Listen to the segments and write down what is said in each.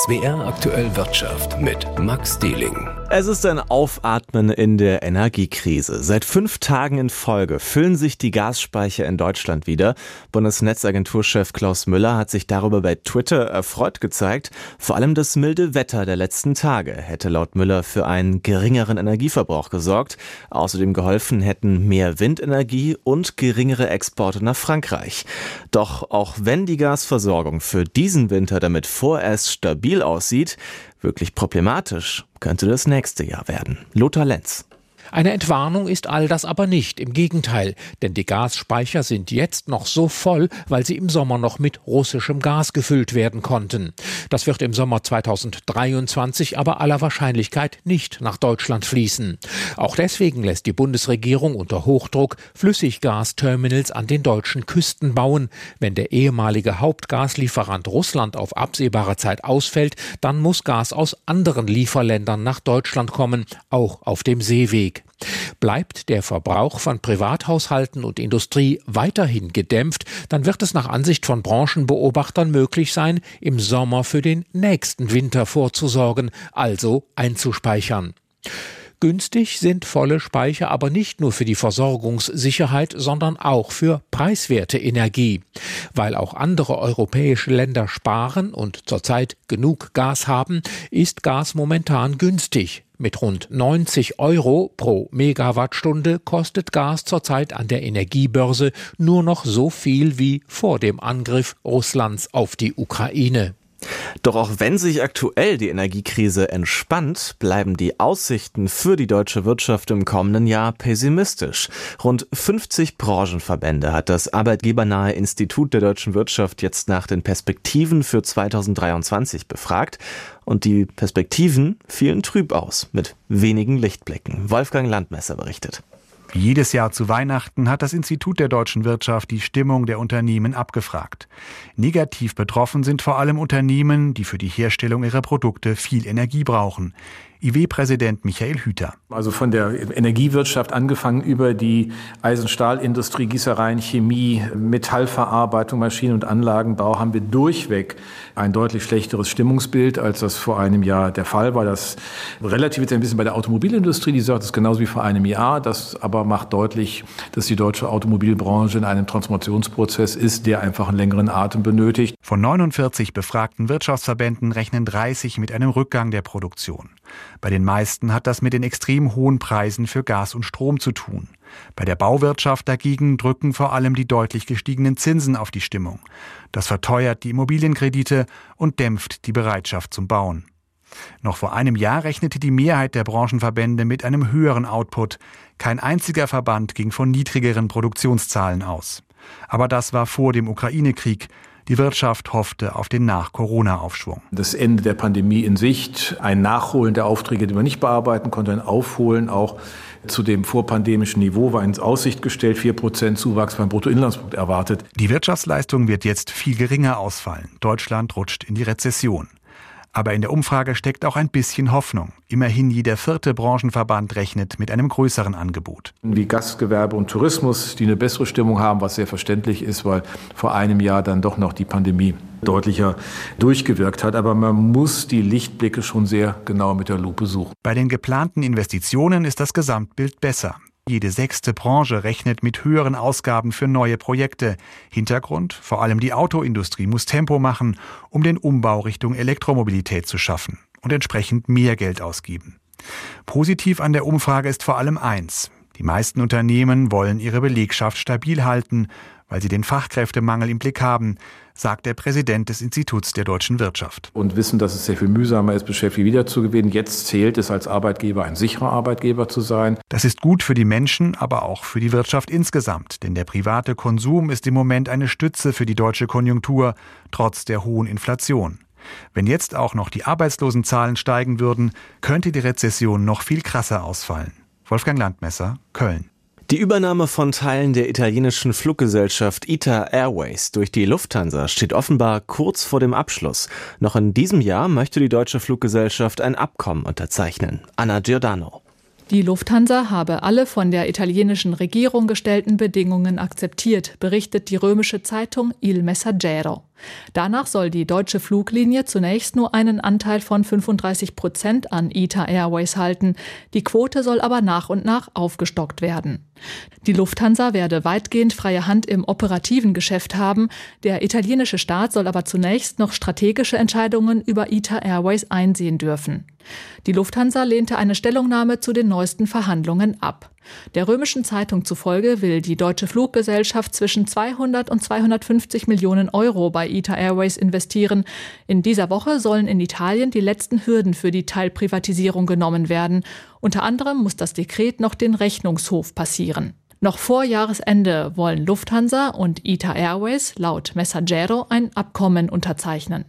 SWR aktuell Wirtschaft mit Max Dieling. Es ist ein Aufatmen in der Energiekrise. Seit fünf Tagen in Folge füllen sich die Gasspeicher in Deutschland wieder. Bundesnetzagenturchef Klaus Müller hat sich darüber bei Twitter erfreut gezeigt. Vor allem das milde Wetter der letzten Tage hätte laut Müller für einen geringeren Energieverbrauch gesorgt. Außerdem geholfen hätten mehr Windenergie und geringere Exporte nach Frankreich. Doch auch wenn die Gasversorgung für diesen Winter damit vorerst stabil aussieht, wirklich problematisch könnte das nächste Jahr werden. Lothar Lenz. Eine Entwarnung ist all das aber nicht, im Gegenteil, denn die Gasspeicher sind jetzt noch so voll, weil sie im Sommer noch mit russischem Gas gefüllt werden konnten. Das wird im Sommer 2023 aber aller Wahrscheinlichkeit nicht nach Deutschland fließen. Auch deswegen lässt die Bundesregierung unter Hochdruck Flüssiggasterminals an den deutschen Küsten bauen. Wenn der ehemalige Hauptgaslieferant Russland auf absehbare Zeit ausfällt, dann muss Gas aus anderen Lieferländern nach Deutschland kommen, auch auf dem Seeweg. Bleibt der Verbrauch von Privathaushalten und Industrie weiterhin gedämpft, dann wird es nach Ansicht von Branchenbeobachtern möglich sein, im Sommer für den nächsten Winter vorzusorgen, also einzuspeichern. Günstig sind volle Speicher aber nicht nur für die Versorgungssicherheit, sondern auch für preiswerte Energie. Weil auch andere europäische Länder sparen und zurzeit genug Gas haben, ist Gas momentan günstig. Mit rund 90 Euro pro Megawattstunde kostet Gas zurzeit an der Energiebörse nur noch so viel wie vor dem Angriff Russlands auf die Ukraine. Doch auch wenn sich aktuell die Energiekrise entspannt, bleiben die Aussichten für die deutsche Wirtschaft im kommenden Jahr pessimistisch. Rund 50 Branchenverbände hat das arbeitgebernahe Institut der deutschen Wirtschaft jetzt nach den Perspektiven für 2023 befragt. Und die Perspektiven fielen trüb aus, mit wenigen Lichtblicken. Wolfgang Landmesser berichtet. Wie jedes Jahr zu Weihnachten hat das Institut der deutschen Wirtschaft die Stimmung der Unternehmen abgefragt. Negativ betroffen sind vor allem Unternehmen, die für die Herstellung ihrer Produkte viel Energie brauchen. IW-Präsident Michael Hüter. Also von der Energiewirtschaft angefangen über die Eisenstahlindustrie, Gießereien, Chemie, Metallverarbeitung, Maschinen- und Anlagenbau haben wir durchweg ein deutlich schlechteres Stimmungsbild, als das vor einem Jahr der Fall war. Das relativiert ein bisschen bei der Automobilindustrie, die sagt es genauso wie vor einem Jahr. Das aber macht deutlich, dass die deutsche Automobilbranche in einem Transformationsprozess ist, der einfach einen längeren Atem benötigt. Von 49 befragten Wirtschaftsverbänden rechnen 30 mit einem Rückgang der Produktion. Bei den meisten hat das mit den extrem hohen Preisen für Gas und Strom zu tun. Bei der Bauwirtschaft dagegen drücken vor allem die deutlich gestiegenen Zinsen auf die Stimmung. Das verteuert die Immobilienkredite und dämpft die Bereitschaft zum Bauen. Noch vor einem Jahr rechnete die Mehrheit der Branchenverbände mit einem höheren Output. Kein einziger Verband ging von niedrigeren Produktionszahlen aus. Aber das war vor dem Ukraine-Krieg. Die Wirtschaft hoffte auf den Nach-Corona-Aufschwung. Das Ende der Pandemie in Sicht, ein Nachholen der Aufträge, die man nicht bearbeiten konnte, ein Aufholen auch zu dem vorpandemischen Niveau war ins Aussicht gestellt, vier Prozent Zuwachs beim Bruttoinlandsprodukt erwartet. Die Wirtschaftsleistung wird jetzt viel geringer ausfallen. Deutschland rutscht in die Rezession. Aber in der Umfrage steckt auch ein bisschen Hoffnung. Immerhin jeder vierte Branchenverband rechnet mit einem größeren Angebot. Wie Gastgewerbe und Tourismus, die eine bessere Stimmung haben, was sehr verständlich ist, weil vor einem Jahr dann doch noch die Pandemie deutlicher durchgewirkt hat. Aber man muss die Lichtblicke schon sehr genau mit der Lupe suchen. Bei den geplanten Investitionen ist das Gesamtbild besser. Jede sechste Branche rechnet mit höheren Ausgaben für neue Projekte. Hintergrund, vor allem die Autoindustrie muss Tempo machen, um den Umbau Richtung Elektromobilität zu schaffen und entsprechend mehr Geld ausgeben. Positiv an der Umfrage ist vor allem eins. Die meisten Unternehmen wollen ihre Belegschaft stabil halten, weil sie den Fachkräftemangel im Blick haben, sagt der Präsident des Instituts der deutschen Wirtschaft. Und wissen, dass es sehr viel mühsamer ist, Beschäftigte wiederzugewinnen. Jetzt zählt es als Arbeitgeber, ein sicherer Arbeitgeber zu sein. Das ist gut für die Menschen, aber auch für die Wirtschaft insgesamt. Denn der private Konsum ist im Moment eine Stütze für die deutsche Konjunktur, trotz der hohen Inflation. Wenn jetzt auch noch die Arbeitslosenzahlen steigen würden, könnte die Rezession noch viel krasser ausfallen. Wolfgang Landmesser, Köln. Die Übernahme von Teilen der italienischen Fluggesellschaft ITA Airways durch die Lufthansa steht offenbar kurz vor dem Abschluss. Noch in diesem Jahr möchte die deutsche Fluggesellschaft ein Abkommen unterzeichnen. Anna Giordano. Die Lufthansa habe alle von der italienischen Regierung gestellten Bedingungen akzeptiert, berichtet die römische Zeitung Il Messaggero. Danach soll die deutsche Fluglinie zunächst nur einen Anteil von 35 Prozent an ITA Airways halten. Die Quote soll aber nach und nach aufgestockt werden. Die Lufthansa werde weitgehend freie Hand im operativen Geschäft haben. Der italienische Staat soll aber zunächst noch strategische Entscheidungen über ITA Airways einsehen dürfen. Die Lufthansa lehnte eine Stellungnahme zu den neuesten Verhandlungen ab. Der römischen Zeitung zufolge will die deutsche Fluggesellschaft zwischen 200 und 250 Millionen Euro bei ITA Airways investieren. In dieser Woche sollen in Italien die letzten Hürden für die Teilprivatisierung genommen werden. Unter anderem muss das Dekret noch den Rechnungshof passieren. Noch vor Jahresende wollen Lufthansa und ITA Airways laut Messaggero ein Abkommen unterzeichnen.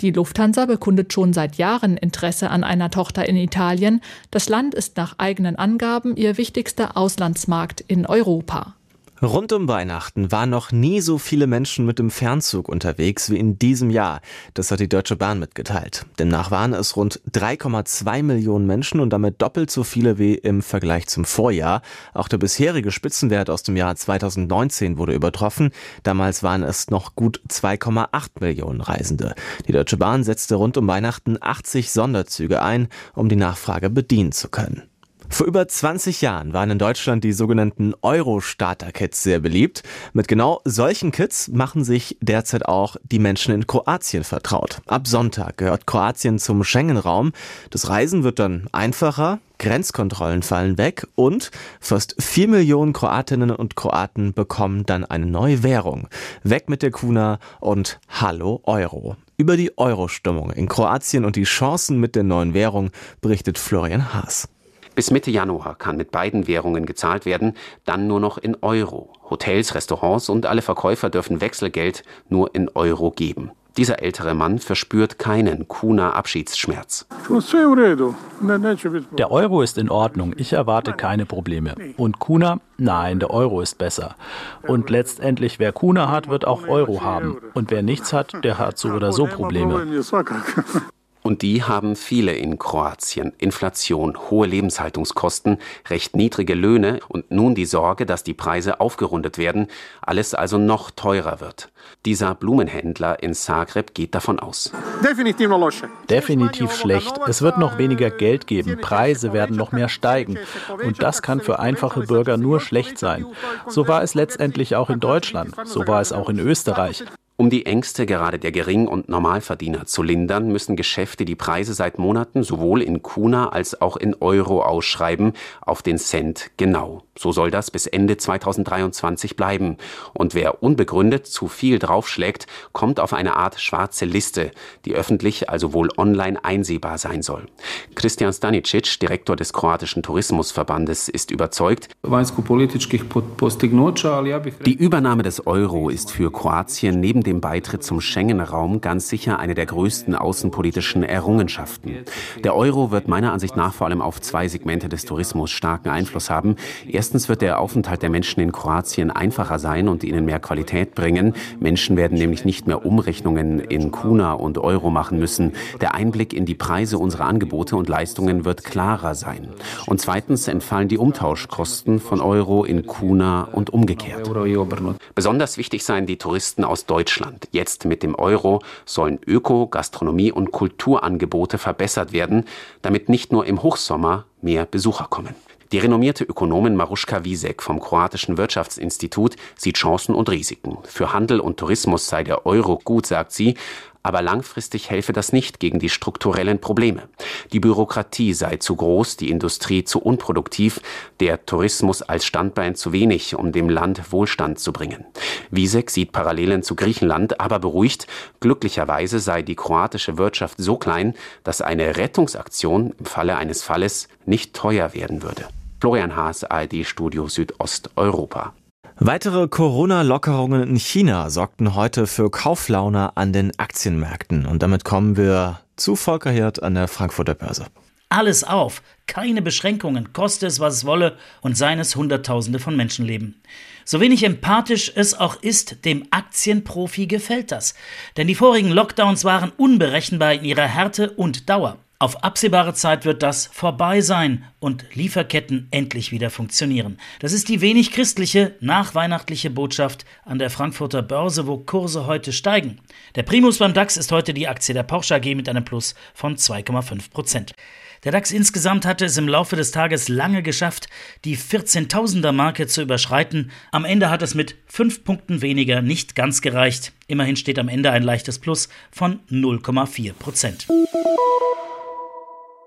Die Lufthansa bekundet schon seit Jahren Interesse an einer Tochter in Italien. Das Land ist nach eigenen Angaben ihr wichtigster Auslandsmarkt in Europa. Rund um Weihnachten waren noch nie so viele Menschen mit dem Fernzug unterwegs wie in diesem Jahr. Das hat die Deutsche Bahn mitgeteilt. Demnach waren es rund 3,2 Millionen Menschen und damit doppelt so viele wie im Vergleich zum Vorjahr. Auch der bisherige Spitzenwert aus dem Jahr 2019 wurde übertroffen. Damals waren es noch gut 2,8 Millionen Reisende. Die Deutsche Bahn setzte rund um Weihnachten 80 Sonderzüge ein, um die Nachfrage bedienen zu können. Vor über 20 Jahren waren in Deutschland die sogenannten Euro-Starter-Kits sehr beliebt. Mit genau solchen Kits machen sich derzeit auch die Menschen in Kroatien vertraut. Ab Sonntag gehört Kroatien zum Schengen-Raum. Das Reisen wird dann einfacher, Grenzkontrollen fallen weg und fast vier Millionen Kroatinnen und Kroaten bekommen dann eine neue Währung. Weg mit der Kuna und Hallo Euro. Über die Euro-Stimmung in Kroatien und die Chancen mit der neuen Währung berichtet Florian Haas. Bis Mitte Januar kann mit beiden Währungen gezahlt werden, dann nur noch in Euro. Hotels, Restaurants und alle Verkäufer dürfen Wechselgeld nur in Euro geben. Dieser ältere Mann verspürt keinen Kuna-Abschiedsschmerz. Der Euro ist in Ordnung. Ich erwarte keine Probleme. Und Kuna? Nein, der Euro ist besser. Und letztendlich, wer Kuna hat, wird auch Euro haben. Und wer nichts hat, der hat so oder so Probleme. Und die haben viele in Kroatien. Inflation, hohe Lebenshaltungskosten, recht niedrige Löhne und nun die Sorge, dass die Preise aufgerundet werden, alles also noch teurer wird. Dieser Blumenhändler in Zagreb geht davon aus. Definitiv schlecht. Es wird noch weniger Geld geben. Preise werden noch mehr steigen. Und das kann für einfache Bürger nur schlecht sein. So war es letztendlich auch in Deutschland. So war es auch in Österreich. Um die Ängste gerade der Gering- und Normalverdiener zu lindern, müssen Geschäfte die Preise seit Monaten sowohl in Kuna als auch in Euro ausschreiben, auf den Cent genau. So soll das bis Ende 2023 bleiben. Und wer unbegründet zu viel draufschlägt, kommt auf eine Art schwarze Liste, die öffentlich, also wohl online einsehbar sein soll. Christian Stanicic, Direktor des kroatischen Tourismusverbandes, ist überzeugt, die Übernahme des Euro ist für Kroatien neben dem Beitritt zum Schengen-Raum ganz sicher eine der größten außenpolitischen Errungenschaften. Der Euro wird meiner Ansicht nach vor allem auf zwei Segmente des Tourismus starken Einfluss haben. Erstens wird der Aufenthalt der Menschen in Kroatien einfacher sein und ihnen mehr Qualität bringen. Menschen werden nämlich nicht mehr Umrechnungen in Kuna und Euro machen müssen. Der Einblick in die Preise unserer Angebote und Leistungen wird klarer sein. Und zweitens entfallen die Umtauschkosten von Euro in Kuna und umgekehrt. Besonders wichtig seien die Touristen aus Deutschland Deutschland. Jetzt mit dem Euro sollen Öko-, Gastronomie- und Kulturangebote verbessert werden, damit nicht nur im Hochsommer mehr Besucher kommen. Die renommierte Ökonomin Maruschka Wiesek vom kroatischen Wirtschaftsinstitut sieht Chancen und Risiken. Für Handel und Tourismus sei der Euro gut, sagt sie, aber langfristig helfe das nicht gegen die strukturellen Probleme. Die Bürokratie sei zu groß, die Industrie zu unproduktiv, der Tourismus als Standbein zu wenig, um dem Land Wohlstand zu bringen. Wiesek sieht Parallelen zu Griechenland, aber beruhigt, glücklicherweise sei die kroatische Wirtschaft so klein, dass eine Rettungsaktion im Falle eines Falles nicht teuer werden würde. Florian Haas, ARD Studio Südosteuropa. Weitere Corona-Lockerungen in China sorgten heute für Kauflaune an den Aktienmärkten. Und damit kommen wir zu Volker Hirt an der Frankfurter Börse. Alles auf, keine Beschränkungen, koste es, was es wolle und seien es Hunderttausende von Menschenleben. So wenig empathisch es auch ist, dem Aktienprofi gefällt das. Denn die vorigen Lockdowns waren unberechenbar in ihrer Härte und Dauer. Auf absehbare Zeit wird das vorbei sein und Lieferketten endlich wieder funktionieren. Das ist die wenig christliche, nachweihnachtliche Botschaft an der Frankfurter Börse, wo Kurse heute steigen. Der Primus beim DAX ist heute die Aktie der Porsche AG mit einem Plus von 2,5 Prozent. Der DAX insgesamt hatte es im Laufe des Tages lange geschafft, die 14.000er Marke zu überschreiten. Am Ende hat es mit fünf Punkten weniger nicht ganz gereicht. Immerhin steht am Ende ein leichtes Plus von 0,4 Prozent.